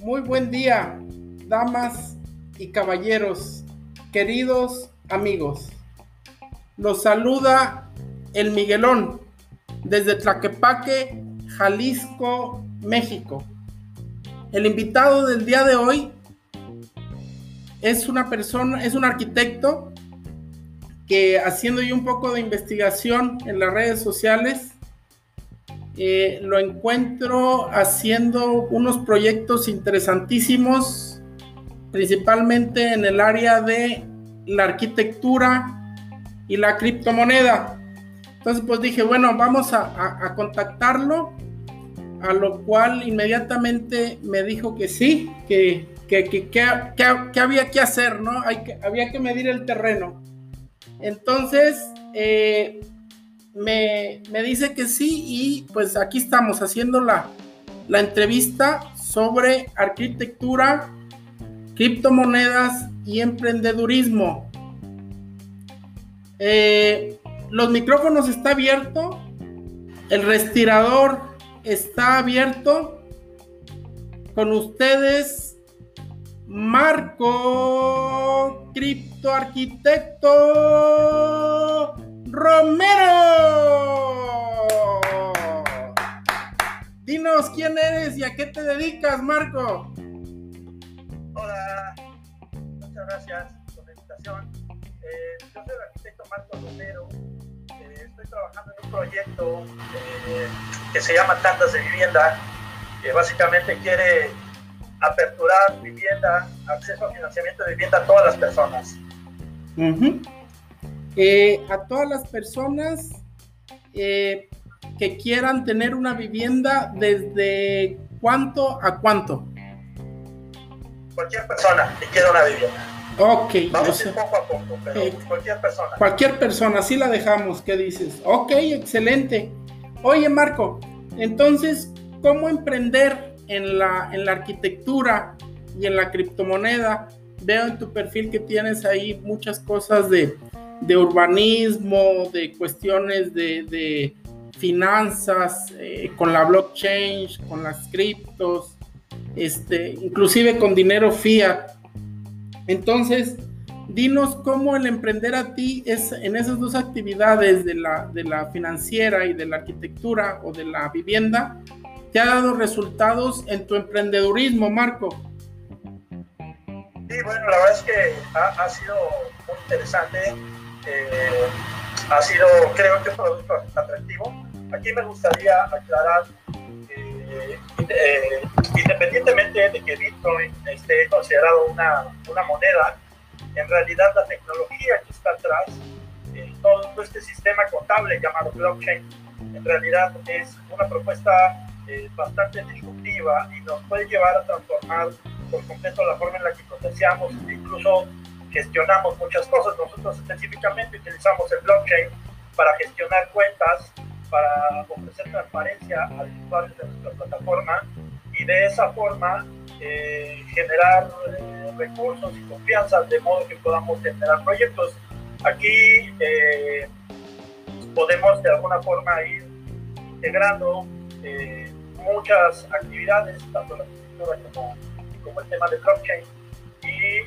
Muy buen día, damas y caballeros, queridos amigos. Los saluda el Miguelón desde Tlaquepaque, Jalisco, México. El invitado del día de hoy es una persona, es un arquitecto que haciendo yo un poco de investigación en las redes sociales, eh, lo encuentro haciendo unos proyectos interesantísimos, principalmente en el área de la arquitectura y la criptomoneda. Entonces, pues dije, bueno, vamos a, contactarlo, a lo cual inmediatamente me dijo que sí, que, que, había que hacer, ¿no? Que, había que medir el terreno. Entonces, eh, me, dice que sí y pues aquí estamos haciendo la, entrevista sobre arquitectura, criptomonedas y emprendedurismo. Eh, los micrófonos está abierto, el respirador está abierto. Con ustedes, Marco Criptoarquitecto Romero. Dinos quién eres y a qué te dedicas, Marco. Hola, muchas gracias por la invitación. Eh, yo soy el arquitecto Marco Romero. Eh, estoy trabajando en un proyecto eh, que se llama Tandas de Vivienda, que básicamente quiere aperturar vivienda, acceso a financiamiento de vivienda a todas las personas. Eh, a todas las personas eh, que quieran tener una vivienda, ¿desde cuánto a cuánto? Cualquier persona que quiera una vivienda. Ok. Vamos poco a poco, pero eh, cualquier persona. Cualquier persona, así la dejamos, ¿qué dices? Ok, excelente. Oye, Marco, entonces, ¿cómo emprender en la, en la arquitectura y en la criptomoneda? Veo en tu perfil que tienes ahí muchas cosas de, de urbanismo, de cuestiones de, finanzas, eh, con la blockchain, con las criptos, este, inclusive con dinero fiat. Entonces, dinos cómo el emprender a ti es en esas dos actividades de la, de la financiera y de la arquitectura o de la vivienda, te ha dado resultados en tu emprendedurismo, Marco. Sí, bueno, la verdad es que ha, ha sido muy interesante eh, ha sido, creo que, un producto atractivo. Aquí me gustaría aclarar que, eh, independientemente de que Bitcoin esté considerado una, una moneda, en realidad la tecnología que está atrás, eh, todo este sistema contable llamado blockchain, en realidad es una propuesta bastante disruptiva y nos puede llevar a transformar por completo la forma en la que procesamos, incluso gestionamos muchas cosas. Nosotros específicamente utilizamos el blockchain para gestionar cuentas, para ofrecer transparencia al usuario de nuestra plataforma y de esa forma eh, generar eh, recursos y confianza de modo que podamos generar proyectos. Aquí eh, podemos de alguna forma ir integrando muchas actividades, tanto la arquitectura como, como el tema de blockchain. Y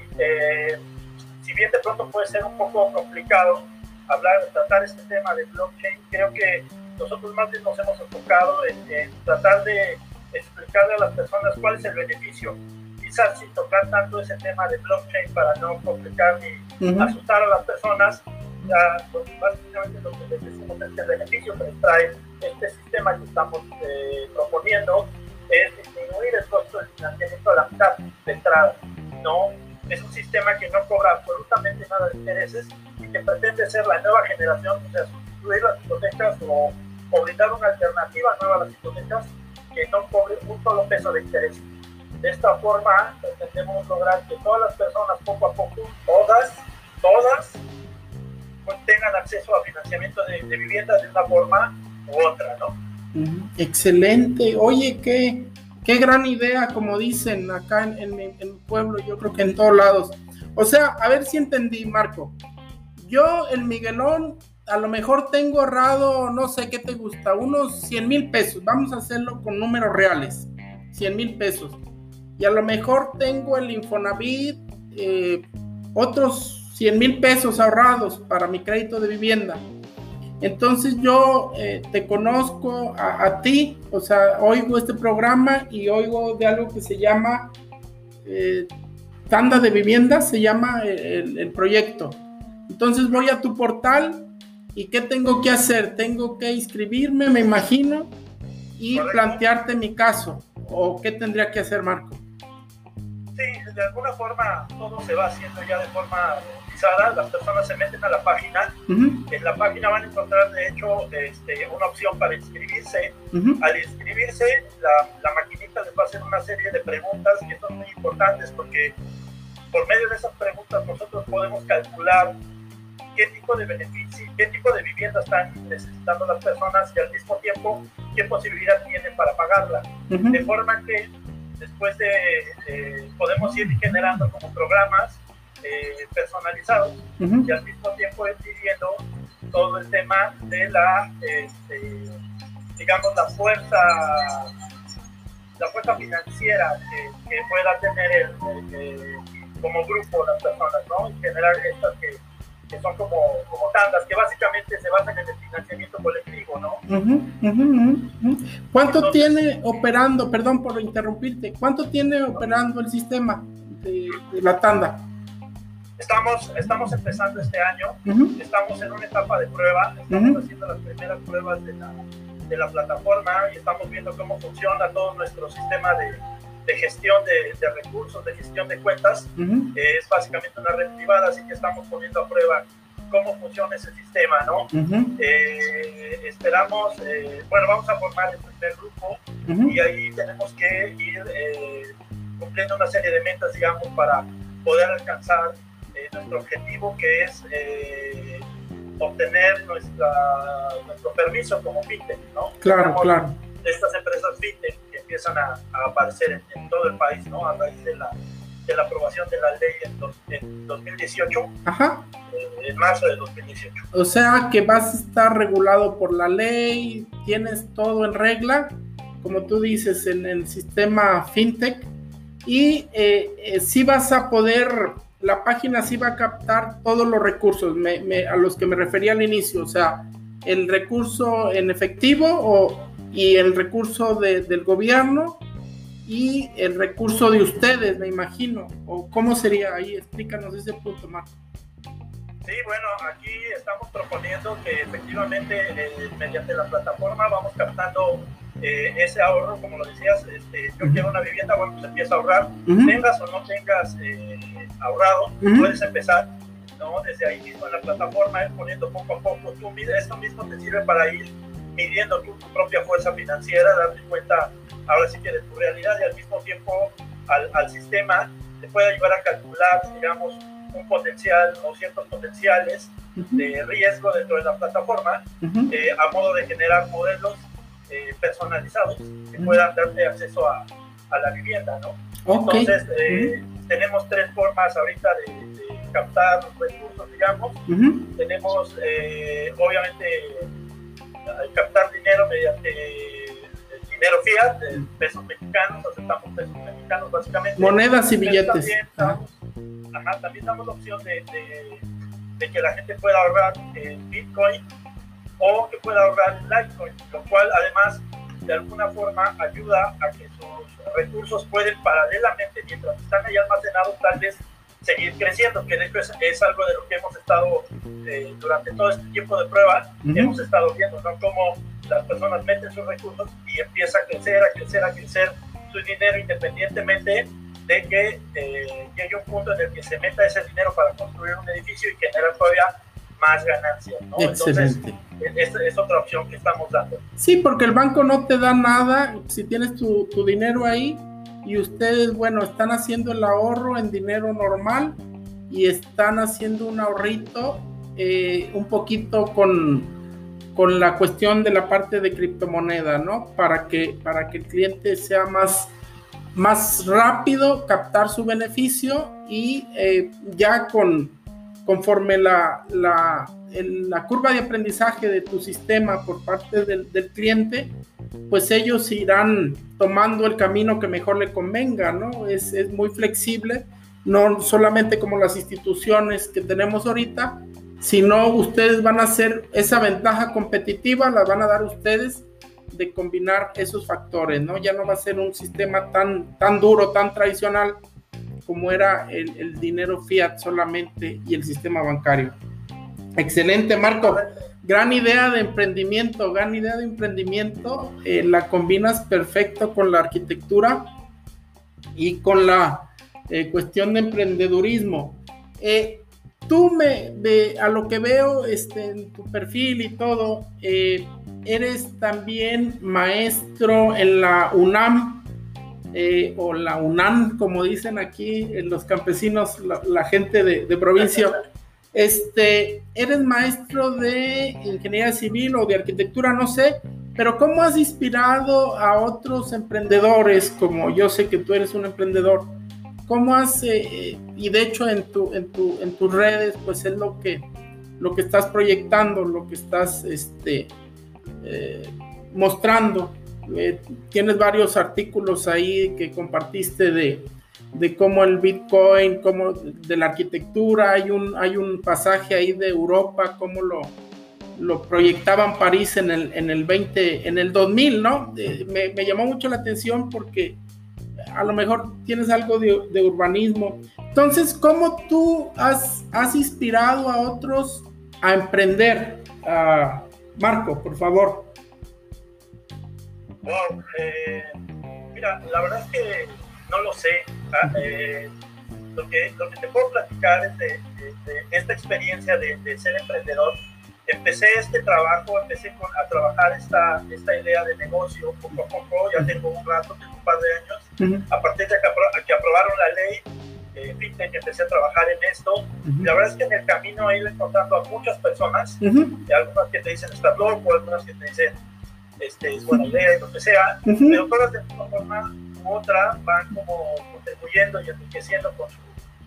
si bien de pronto puede ser un poco complicado hablar, tratar este tema de blockchain, creo que nosotros más bien nos hemos enfocado en, tratar de explicarle a las personas cuál es el beneficio, quizás sin tocar tanto ese tema de blockchain para no complicar ni asustar a las personas, ya pues, básicamente lo que les decimos es que el beneficio que trae este sistema que estamos eh, proponiendo es disminuir el costo de financiamiento a la mitad de entrada, ¿no? es un sistema que no cobra absolutamente nada de intereses y que pretende ser la nueva generación, o sea, sustituir las hipotecas o, brindar una alternativa nueva a las hipotecas que no cobre un solo peso de interés. De esta forma, pretendemos lograr que todas las personas, poco a poco, todas, todas, pues, tengan acceso a financiamiento de, de viviendas de una forma otra, ¿no? Excelente. Oye, qué, Qué gran idea, como dicen acá en, mi, pueblo, yo creo que en todos lados. O sea, a ver si entendí, Marco. Yo, el Miguelón, a lo mejor tengo ahorrado, no sé qué te gusta, unos 100 mil pesos. Vamos a hacerlo con números reales. 100 mil pesos. Y a lo mejor tengo el Infonavit, eh, otros 100 mil pesos ahorrados para mi crédito de vivienda. Entonces yo eh, te conozco a, ti, o sea, oigo este programa y oigo de algo que se llama eh, tanda de vivienda, se llama el, proyecto. Entonces voy a tu portal y ¿qué tengo que hacer? Tengo que inscribirme, me imagino, y plantearte mi caso. ¿O qué tendría que hacer Marco? Sí, de alguna forma todo se va haciendo ya de forma las personas se meten a la página, en la página van a encontrar de hecho este, una opción para inscribirse. Al inscribirse, la, la, maquinita les va a hacer una serie de preguntas que son muy importantes porque por medio de esas preguntas nosotros podemos calcular qué tipo de beneficio, qué tipo de vivienda están necesitando las personas y al mismo tiempo qué posibilidad tienen para pagarla. De forma que después de, podemos ir generando como programas eh, personalizados y al mismo tiempo decidiendo todo el tema de la, este, digamos, la fuerza, la fuerza financiera que, pueda tener el, como grupo las personas, ¿no? Y generar estas que, que son como, como tandas, que básicamente se basan en el financiamiento colectivo, ¿no? ¿Cuánto tiene operando, perdón por interrumpirte, cuánto tiene operando el sistema de la tanda? Estamos, estamos empezando este año, estamos en una etapa de prueba, estamos haciendo las primeras pruebas de la, de la, plataforma y estamos viendo cómo funciona todo nuestro sistema de, de gestión de, de, recursos, de gestión de cuentas. es básicamente una red privada, así que estamos poniendo a prueba cómo funciona ese sistema, ¿no? Eh, esperamos, eh, bueno, vamos a formar el primer grupo y ahí tenemos que ir eh, cumpliendo una serie de metas, digamos, para poder alcanzar nuestro objetivo que es eh, obtener nuestra, nuestro permiso como fintech, ¿no? Claro, claro. Estas empresas fintech que empiezan a, aparecer en, todo el país, ¿no? A raíz de la, de la aprobación de la ley en, 2018, Ajá. Eh, en marzo de 2018. O sea que vas a estar regulado por la ley, tienes todo en regla, como tú dices, en el sistema fintech, y eh, eh sí vas a poder la página sí va a captar todos los recursos a los que me refería al inicio, o sea, el recurso en efectivo y el recurso del gobierno y el recurso de ustedes, me imagino, o cómo sería ahí, explícanos ese punto, Marco. Sí, bueno, aquí estamos proponiendo que efectivamente eh, mediante la plataforma vamos captando eh, ese ahorro, como lo decías, este, yo quiero una vivienda, bueno, pues empieza a ahorrar, tengas o no tengas eh, ahorrado, puedes empezar, ¿no? Desde ahí mismo en la plataforma, ir poniendo poco a poco, tú esto mismo te sirve para ir midiendo tu, propia fuerza financiera, darte cuenta ahora sí que de tu realidad y al mismo tiempo al, al sistema te puede ayudar a calcular, digamos, un potencial o ciertos potenciales de riesgo dentro de la plataforma eh, a modo de generar modelos eh, personalizados que puedan darte acceso a, a la vivienda, ¿no? Entonces, eh, tenemos tres formas ahorita de, captar recursos, digamos. Tenemos, eh, obviamente, captar dinero mediante dinero fiat, pesos mexicanos, aceptamos pesos mexicanos básicamente. Monedas y billetes. También, también damos la opción de, de, que la gente pueda ahorrar en Bitcoin o que pueda ahorrar Litecoin, lo cual además de alguna forma ayuda a que sus recursos pueden paralelamente, mientras están ahí almacenados, tal vez seguir creciendo, que de hecho es, algo de lo que hemos estado eh, durante todo este tiempo de prueba, hemos estado viendo, ¿no? Cómo las personas meten sus recursos y empieza a crecer, a crecer, a crecer su dinero independientemente de que eh, llegue un punto en el que se meta ese dinero para construir un edificio y generar todavía más ganancias, ¿no? Excelente. Entonces, es, otra opción que estamos dando. Sí, porque el banco no te da nada si tienes tu, tu dinero ahí y ustedes, bueno, están haciendo el ahorro en dinero normal y están haciendo un ahorrito eh, un poquito con, con la cuestión de la parte de criptomoneda, ¿no? Para que, para que el cliente sea más, más rápido captar su beneficio y eh, ya con conforme la, la, la, curva de aprendizaje de tu sistema por parte del, del, cliente, pues ellos irán tomando el camino que mejor le convenga, ¿no? Es, es muy flexible, no solamente como las instituciones que tenemos ahorita, sino ustedes van a hacer esa ventaja competitiva, la van a dar ustedes de combinar esos factores, ¿no? Ya no va a ser un sistema tan, tan duro, tan tradicional como era el, dinero fiat solamente y el sistema bancario. Excelente, Marco. Gran idea de emprendimiento, gran idea de emprendimiento. Eh, la combinas perfecto con la arquitectura y con la eh, cuestión de emprendedurismo. Eh, tú me, a lo que veo este, en tu perfil y todo, eres también maestro en la UNAM eh, o la UNAM, como dicen aquí en los campesinos, la, gente de, provincia. Este, eres maestro de ingeniería civil o de arquitectura, no sé, pero ¿cómo has inspirado a otros emprendedores, como yo sé que tú eres un emprendedor? ¿Cómo has, eh, y de hecho en, tu, en, tu, en tus redes, pues es lo que, lo que estás proyectando, lo que estás este, eh, mostrando? Eh, tienes varios artículos ahí que compartiste de, de cómo el Bitcoin, cómo de la arquitectura, hay un, hay un pasaje ahí de Europa, cómo lo, proyectaban París en el, en el 20, en el 2000, ¿no? me, llamó mucho la atención porque a lo mejor tienes algo de, urbanismo. Entonces, ¿cómo tú has, inspirado a otros a emprender? Uh, Marco, por favor. Wow, eh, mira, la verdad es que no lo sé. Ah, eh, lo, que, lo que te puedo platicar es de, esta experiencia de, ser emprendedor. Empecé este trabajo, empecé a trabajar esta, esta idea de negocio poco a poco, ya tengo un rato, tengo un par de años. A partir de que, que aprobaron la ley, eh, fintech, empecé a trabajar en esto. La verdad es que en el camino he ido encontrando a muchas personas, algunas que te dicen estás loco, algunas que te dicen este, es buena idea y lo que sea, pero todas de una forma u otra van como contribuyendo y enriqueciendo con su,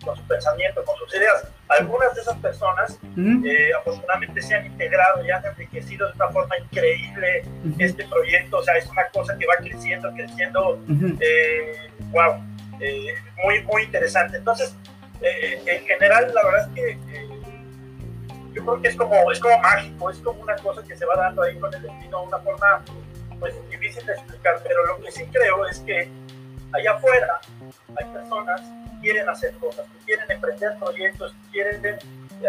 con su pensamiento, con sus ideas. Algunas de esas personas eh, afortunadamente se han integrado y han enriquecido de una forma increíble este proyecto, o sea, es una cosa que va creciendo, creciendo, eh, wow, eh, muy, muy interesante. Entonces, en general, la verdad es que yo creo que es como, es como mágico, es como una cosa que se va dando ahí con el destino, una forma pues difícil de explicar, pero lo que sí creo es que allá afuera hay personas que quieren hacer cosas, que quieren emprender proyectos, que quieren,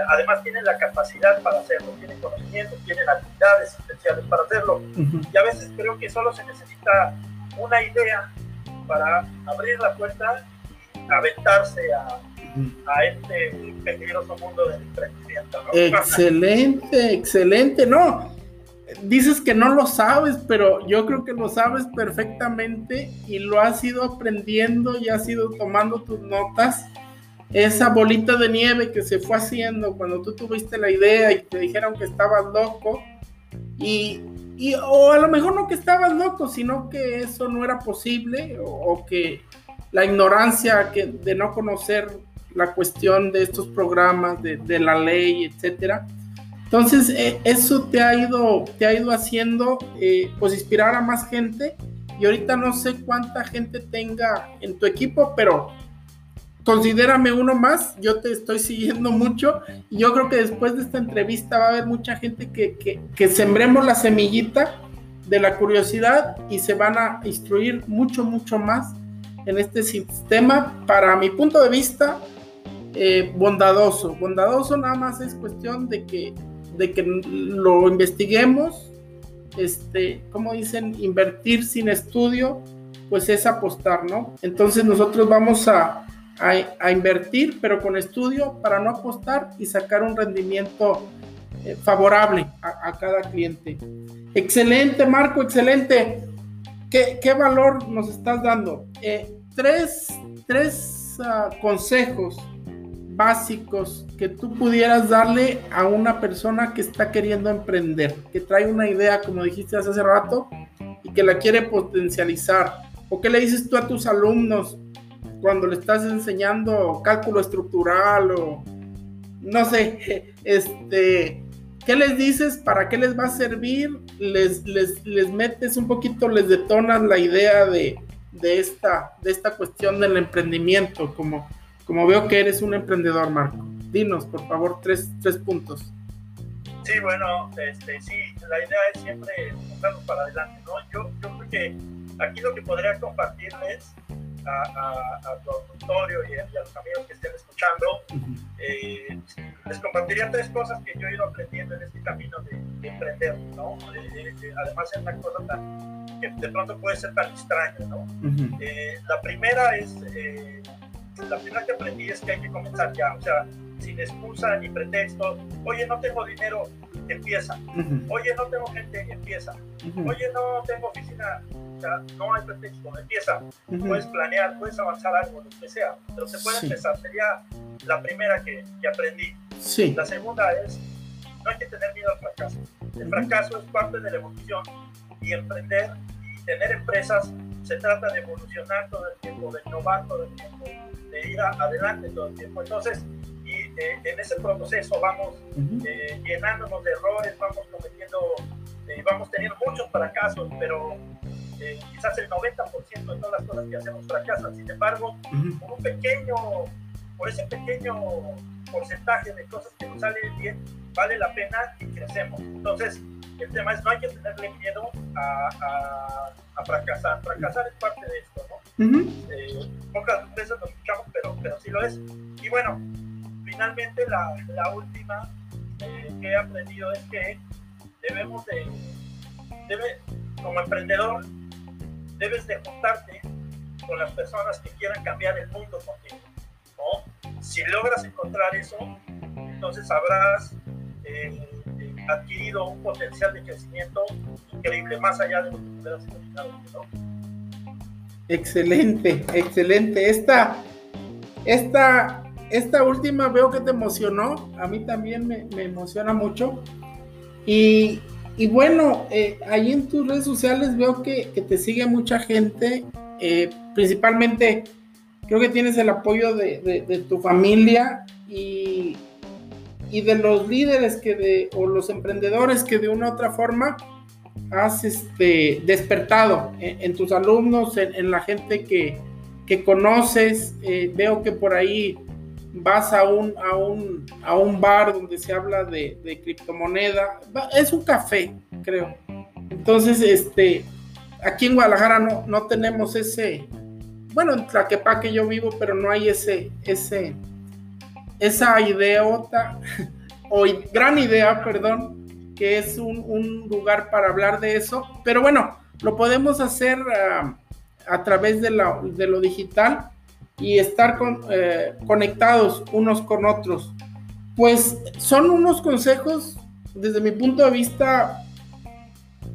además tienen la capacidad para hacerlo, tienen conocimiento, tienen habilidades especiales para hacerlo, y a veces creo que solo se necesita una idea para abrir la puerta y aventarse a a este peligroso mundo del emprendimiento. Excelente, excelente. No, dices que no lo sabes, pero yo creo que lo sabes perfectamente y lo has ido aprendiendo y has ido tomando tus notas. Esa bolita de nieve que se fue haciendo cuando tú tuviste la idea y te dijeron que estabas loco y, y o a lo mejor no que estabas loco, sino que eso no era posible o, o que la ignorancia que, de no conocer la cuestión de estos programas, de, la ley, etcétera. Entonces, eh, eso te ha ido, te ha ido haciendo, eh, pues, inspirar a más gente. Y ahorita no sé cuánta gente tenga en tu equipo, pero considérame uno más. Yo te estoy siguiendo mucho. Y yo creo que después de esta entrevista va a haber mucha gente que, que, que sembremos la semillita de la curiosidad y se van a instruir mucho, mucho más en este sistema. Para mi punto de vista, eh, bondadoso. Bondadoso nada más es cuestión de que, de que lo investiguemos. Este, como dicen, invertir sin estudio, pues es apostar, ¿no? Entonces nosotros vamos a, a, invertir, pero con estudio para no apostar y sacar un rendimiento eh, favorable a, cada cliente. Excelente, Marco, excelente. ¿Qué, qué valor nos estás dando? Eh, tres, tres ah, consejos básicos que tú pudieras darle a una persona que está queriendo emprender, que trae una idea, como dijiste hace rato, y que la quiere potencializar? ¿O qué le dices tú a tus alumnos cuando le estás enseñando cálculo estructural o, no sé, este, ¿qué les dices? ¿Para qué les va a servir? ¿Les, les, les metes un poquito, les detonas la idea de, de, esta, de esta cuestión del emprendimiento? Como, como veo que eres un emprendedor, Marco. Dinos, por favor, tres, tres puntos. Sí, bueno, este, sí, la idea es siempre buscarnos para adelante, ¿no? Yo, yo creo que aquí lo que podría compartirles a, tu auditorio y a, los amigos que estén escuchando, eh, les compartiría tres cosas que yo he ido aprendiendo en este camino de, emprender, ¿no? además es una cosa tan, que de pronto puede ser tan extraña, ¿no? Eh, la primera es, eh, la primera que aprendí es que hay que comenzar ya, o sea, sin excusa ni pretexto, oye, no tengo dinero, empieza. Oye, no tengo gente, empieza. Oye, no tengo oficina, no hay pretexto, empieza. Puedes planear, puedes avanzar algo, lo que sea, pero se puede empezar. Sería la primera que, que aprendí. Sí. La segunda es, no hay que tener miedo al fracaso. El fracaso es parte de la evolución y emprender y tener empresas se trata de evolucionar todo el tiempo, de innovar todo el tiempo, de ir adelante todo el tiempo. Entonces, y eh, en ese proceso vamos eh, llenándonos de errores, vamos cometiendo, eh, vamos teniendo muchos fracasos, pero quizás el 90% de todas las cosas que hacemos fracasan. Sin embargo, por un pequeño, por ese pequeño porcentaje de cosas que nos salen bien, vale la pena y crecemos. Entonces, el tema es no hay que tenerle miedo a, a, fracasar. Fracasar es parte de esto, ¿no? Pocas veces lo escuchamos, pero, pero sí lo es. Y bueno, finalmente la, la última eh, que he aprendido es que debemos de, debe, como emprendedor, debes de juntarte con las personas que quieran cambiar el mundo contigo. ¿no? Si logras encontrar eso, entonces habrás eh, adquirido un potencial de crecimiento increíble, más allá de lo que pudieras imaginar. ¿no? Excelente, excelente. Esta, esta esta última veo que te emocionó, a mí también me, emociona mucho. Y, bueno, eh, ahí en tus redes sociales veo que, te sigue mucha gente, eh, principalmente creo que tienes el apoyo de, tu familia y, de los líderes que de, o los emprendedores que de una u otra forma has este, despertado en, tus alumnos, en, la gente que, conoces. Eh, veo que por ahí vas a un, a un, a un bar donde se habla de, de criptomoneda, es un café, creo. Entonces, este, aquí en Guadalajara no, no tenemos ese, bueno, en que yo vivo, pero no hay ese, ese, esa ideota, o gran idea, perdón, que es un, lugar para hablar de eso, pero bueno, lo podemos hacer ah, a través de lo digital y estar eh, conectados unos con otros. Pues son unos consejos, desde mi punto de vista,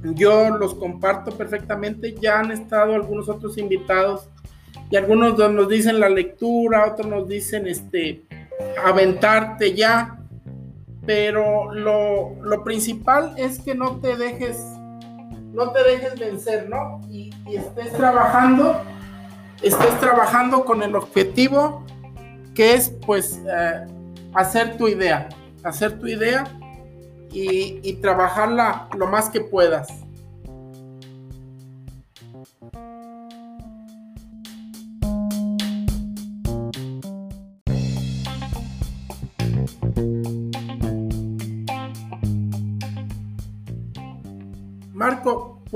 yo los comparto perfectamente. Ya han estado algunos otros invitados y algunos nos dicen la lectura, otros nos dicen este aventarte ya. Pero lo, lo principal es que no te dejes, no te dejes vencer, ¿no? Y, estés trabajando estés trabajando con el objetivo que es pues eh, hacer tu idea, hacer tu idea y, y trabajarla lo más que puedas.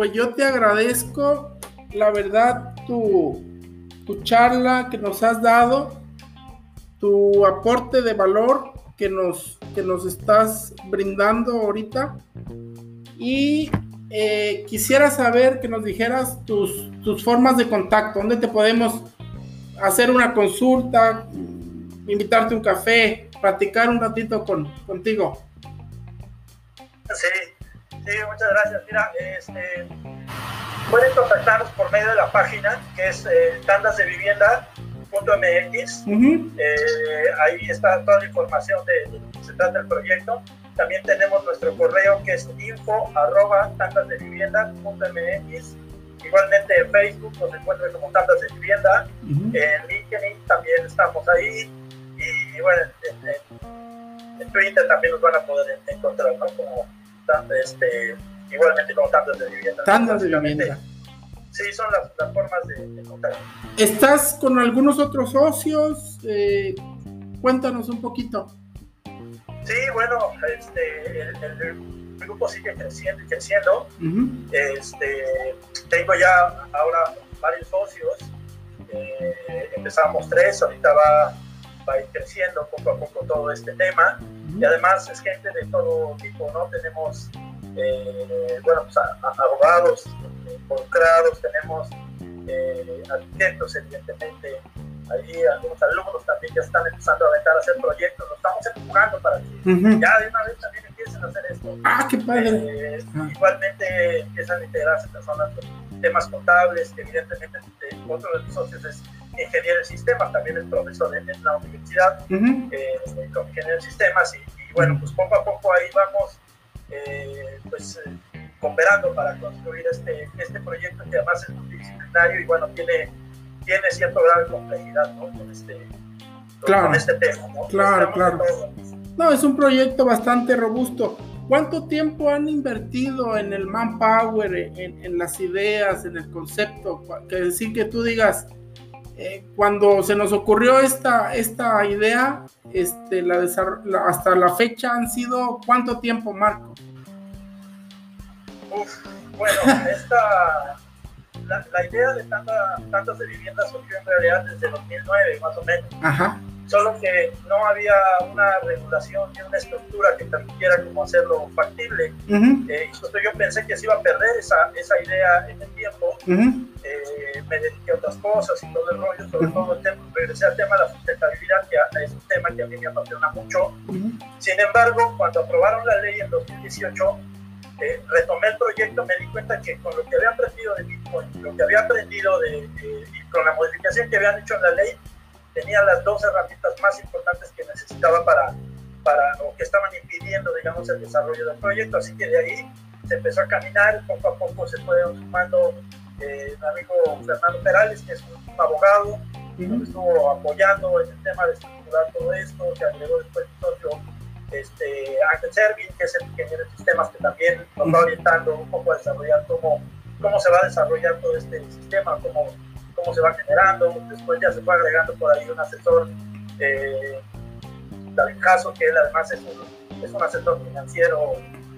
Pues yo te agradezco, la verdad, tu, tu charla que nos has dado, tu aporte de valor que nos, que nos estás brindando ahorita. Y eh, quisiera saber que nos dijeras tus, tus formas de contacto, dónde te podemos hacer una consulta, invitarte a un café, platicar un ratito con, contigo. Sí, sí, muchas gracias. Mira, este, pueden contactarnos por medio de la página que es eh, tandasdevivienda.mx. Eh, ahí está toda la información de, lo que se trata el proyecto. También tenemos nuestro correo que es info arroba tandasdevivienda.mx. Igualmente en Facebook nos encuentran como Tandas de Vivienda. En LinkedIn también estamos ahí. Y, bueno, en, en Twitter también nos van a poder encontrar, ¿no? Como, este, igualmente como tandas de vivienda. Tandas de vivienda. Sí, son las, las formas de, de ¿Estás con algunos otros socios? Eh, cuéntanos un poquito. Sí, bueno, este, el, grupo sigue creciendo y creciendo. este, tengo ya ahora varios socios. Eh, empezamos tres, ahorita va, va, a ir creciendo poco a poco todo este tema. Y además es gente de todo tipo, ¿no? Tenemos, eh, bueno, pues, abogados involucrados, tenemos eh, arquitectos, evidentemente, ahí algunos alumnos también ya están empezando a aventar a hacer proyectos, lo estamos empujando para que ya de una vez también empiecen a hacer esto. Ah, qué padre. Eh, igualmente empiezan a integrarse personas con temas contables, que evidentemente otro de los socios es ingeniero de sistemas, también es profesor en, la universidad, eh, con ingeniero de sistemas, y, bueno, pues poco a poco ahí vamos, eh, pues cooperando para construir este, este proyecto que además es multidisciplinario y bueno, tiene, tiene cierto grado de complejidad ¿no? con, este, claro, con este tema. ¿no? Claro, claro. No, es un proyecto bastante robusto. ¿Cuánto tiempo han invertido en el manpower, en, en las ideas, en el concepto? Que decir que tú digas, eh, cuando se nos ocurrió esta, esta idea, este, la, la hasta la fecha han sido, ¿cuánto tiempo, Marco? bueno, esta, la, idea de tantas de viviendas surgió en realidad desde 2009, más o menos. Ajá. Solo que no había una regulación ni una estructura que permitiera como hacerlo factible. Eh, y yo pensé que se iba a perder esa, esa idea en el tiempo. Eh, me dediqué a otras cosas y todo el rollo, sobre todo el tema, regresé al tema de la sustentabilidad, que es un tema que a mí me apasiona mucho. Sin embargo, cuando aprobaron la ley en 2018, retomé el proyecto, me di cuenta que con lo que había aprendido de Bitcoin, lo que había aprendido de, y con la modificación que habían hecho en la ley, tenía las dos herramientas más importantes que necesitaba para, para o que estaban impidiendo, digamos, el desarrollo del proyecto. Así que de ahí se empezó a caminar, poco a poco se fueron sumando eh, mi amigo Fernando Perales, que es un abogado, que nos estuvo apoyando en el tema de estructurar todo esto, que agregó después un socio este, Ángel Servin, que es el ingeniero de sistemas que también nos va orientando un poco a desarrollar cómo, cómo se va a desarrollar todo este sistema, cómo, cómo se va generando. Después ya se fue agregando por ahí un asesor, eh, David Caso, que él además es un, es un asesor financiero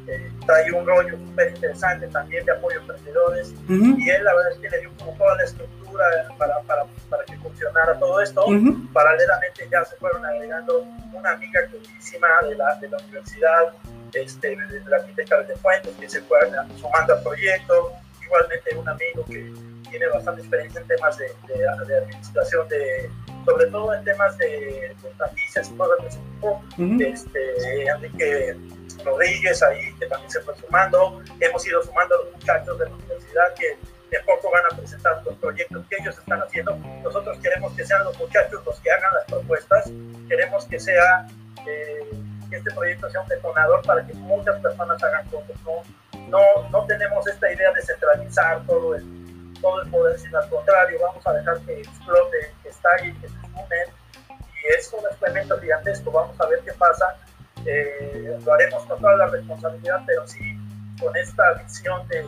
eh, trae un rollo súper interesante también de apoyo a emprendedores y él la verdad es que le dio como toda la estructura para, para, para que funcionara todo esto. Paralelamente ya se fueron agregando una amiga queridísima de la, de la universidad, este, de la arquitecta de Fuentes, que se fue sumando al proyecto, igualmente un amigo que tiene bastante experiencia en temas de, de, administración, de, sobre todo en temas de, de franquicias y cosas de ese tipo, este, Enrique Rodríguez ahí, que también se fue sumando. Hemos ido sumando a los muchachos de la universidad que de poco van a presentar los proyectos que ellos están haciendo. Nosotros queremos que sean los muchachos los que hagan las propuestas. Queremos que sea eh, que este proyecto sea un detonador para que muchas personas hagan cosas. No, no, no tenemos esta idea de centralizar todo el, todo el poder, sino al contrario, vamos a dejar que explote, que estalle, que se sumen. Y es un experimento gigantesco. Vamos a ver qué pasa eh, lo haremos con toda la responsabilidad, pero sí con esta visión de,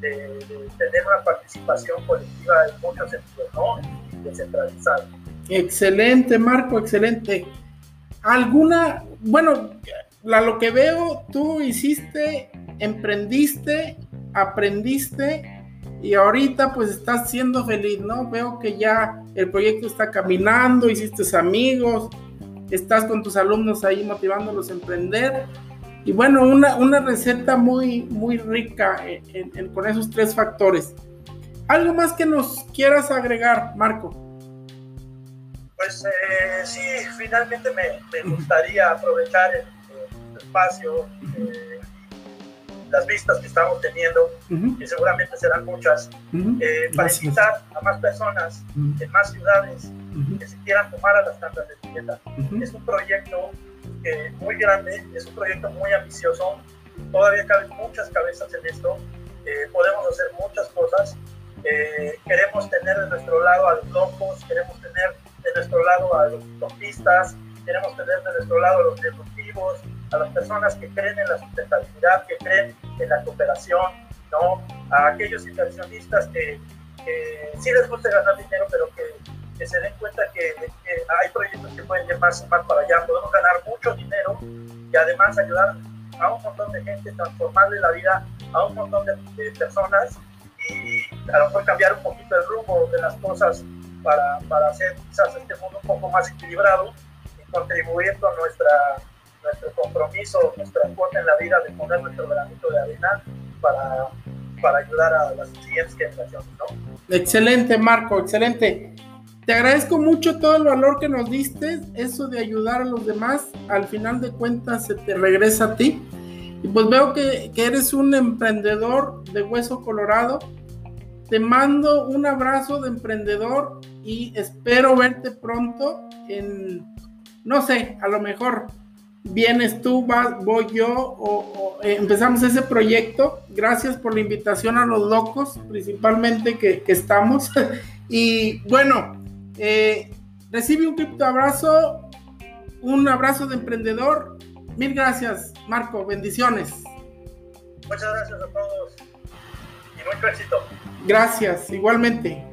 tener una participación colectiva en muchos sentidos, ¿no? Descentralizada. Excelente, Marco, excelente. ¿Alguna, bueno, la, lo que veo, tú hiciste, emprendiste, aprendiste y ahorita pues estás siendo feliz, ¿no? Veo que ya el proyecto está caminando, hiciste amigos, estás con tus alumnos ahí motivándolos a emprender. Y bueno, una, una receta muy, muy rica con esos tres factores. ¿Algo más que nos quieras agregar, Marco? Pues eh, sí, finalmente me, me, gustaría aprovechar el, espacio, eh, las vistas que estamos teniendo, que seguramente serán muchas, eh, para invitar a más personas en más ciudades que se quieran tomar a las tantas de etiqueta. Es un proyecto muy grande, es un proyecto muy ambicioso, todavía caben muchas cabezas en esto, eh, podemos hacer muchas cosas. Eh, queremos tener de nuestro lado a los locos, queremos tener de nuestro lado a los topistas, queremos tener de nuestro lado a los cooperativos, a las personas que creen en la sustentabilidad, que creen en la cooperación, ¿no? a aquellos inversionistas que, que sí les gusta ganar dinero, pero que, que se den cuenta que, hay proyectos que pueden llevarse más para allá. Podemos ganar mucho dinero y además ayudar a un montón de gente, transformarle la vida a un montón de, de personas y a lo mejor cambiar un poquito el rumbo de las cosas para, para hacer quizás este mundo un poco más equilibrado y contribuir con nuestra, nuestro compromiso, nuestra cuota en la vida de poner nuestro granito de arena para, para ayudar a las siguientes generaciones. ¿no? Excelente, Marco, excelente. Te agradezco mucho todo el valor que nos diste, eso de ayudar a los demás, al final de cuentas se te regresa a ti. Y pues veo que, que eres un emprendedor de hueso colorado. Te mando un abrazo de emprendedor y espero verte pronto en, no sé, a lo mejor vienes tú, vas, voy yo o, eh, empezamos ese proyecto. Gracias por la invitación a los locos, principalmente que, que estamos. y bueno, eh, recibe un cripto abrazo, un abrazo de emprendedor. Mil gracias, Marco. Bendiciones. Muchas gracias a todos y mucho éxito. Gracias, igualmente.